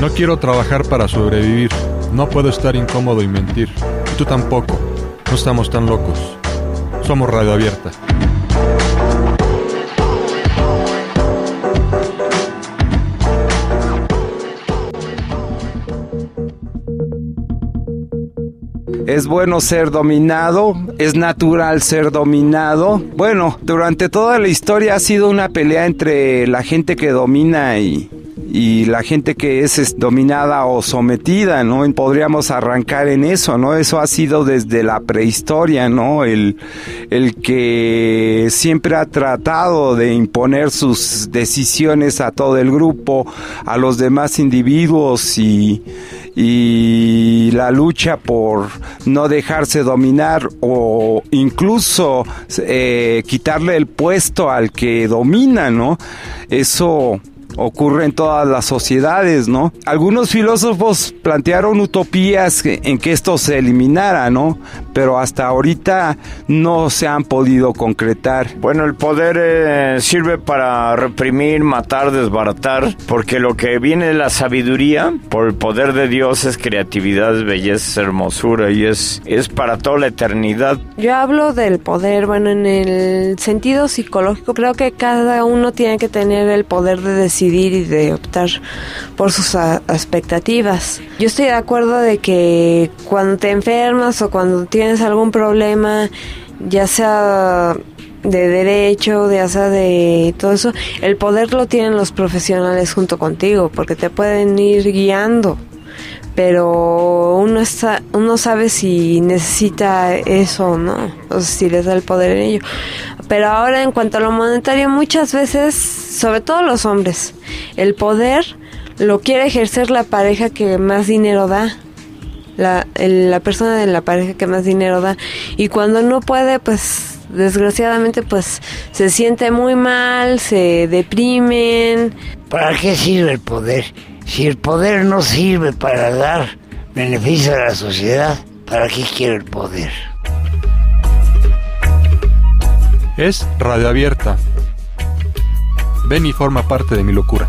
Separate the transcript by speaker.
Speaker 1: No quiero trabajar para sobrevivir. No puedo estar incómodo y mentir. Y tú tampoco. No estamos tan locos. Somos radio abierta.
Speaker 2: Es bueno ser dominado, es natural ser dominado. Bueno, durante toda la historia ha sido una pelea entre la gente que domina y, y la gente que es, dominada o sometida, ¿no? Podríamos arrancar en eso, ¿no? Eso ha sido desde la prehistoria, ¿no? El, el que siempre ha tratado de imponer sus decisiones a todo el grupo, a los demás individuos y, y la lucha por no dejarse dominar o incluso eh, quitarle el puesto al que domina, ¿no? Eso ocurre en todas las sociedades, ¿no? Algunos filósofos plantearon utopías en que esto se eliminara, ¿no? Pero hasta ahorita no se han podido concretar.
Speaker 3: Bueno, el poder eh, sirve para reprimir, matar, desbaratar, porque lo que viene de la sabiduría, por el poder de Dios, es creatividad, es belleza, es hermosura y es, es para toda la eternidad.
Speaker 4: Yo hablo del poder, bueno, en el sentido psicológico, creo que cada uno tiene que tener el poder de decidir y de optar por sus expectativas. Yo estoy de acuerdo de que cuando te enfermas o cuando tienes algún problema, ya sea de derecho, ya sea de todo eso, el poder lo tienen los profesionales junto contigo, porque te pueden ir guiando pero uno está uno sabe si necesita eso o no o si les da el poder en ello pero ahora en cuanto a lo monetario muchas veces sobre todo los hombres el poder lo quiere ejercer la pareja que más dinero da la, la persona de la pareja que más dinero da y cuando no puede pues desgraciadamente pues se siente muy mal se deprimen
Speaker 5: ¿para qué sirve el poder? Si el poder no sirve para dar beneficio a la sociedad, ¿para qué quiere el poder?
Speaker 1: Es radio abierta. Ven y forma parte de mi locura.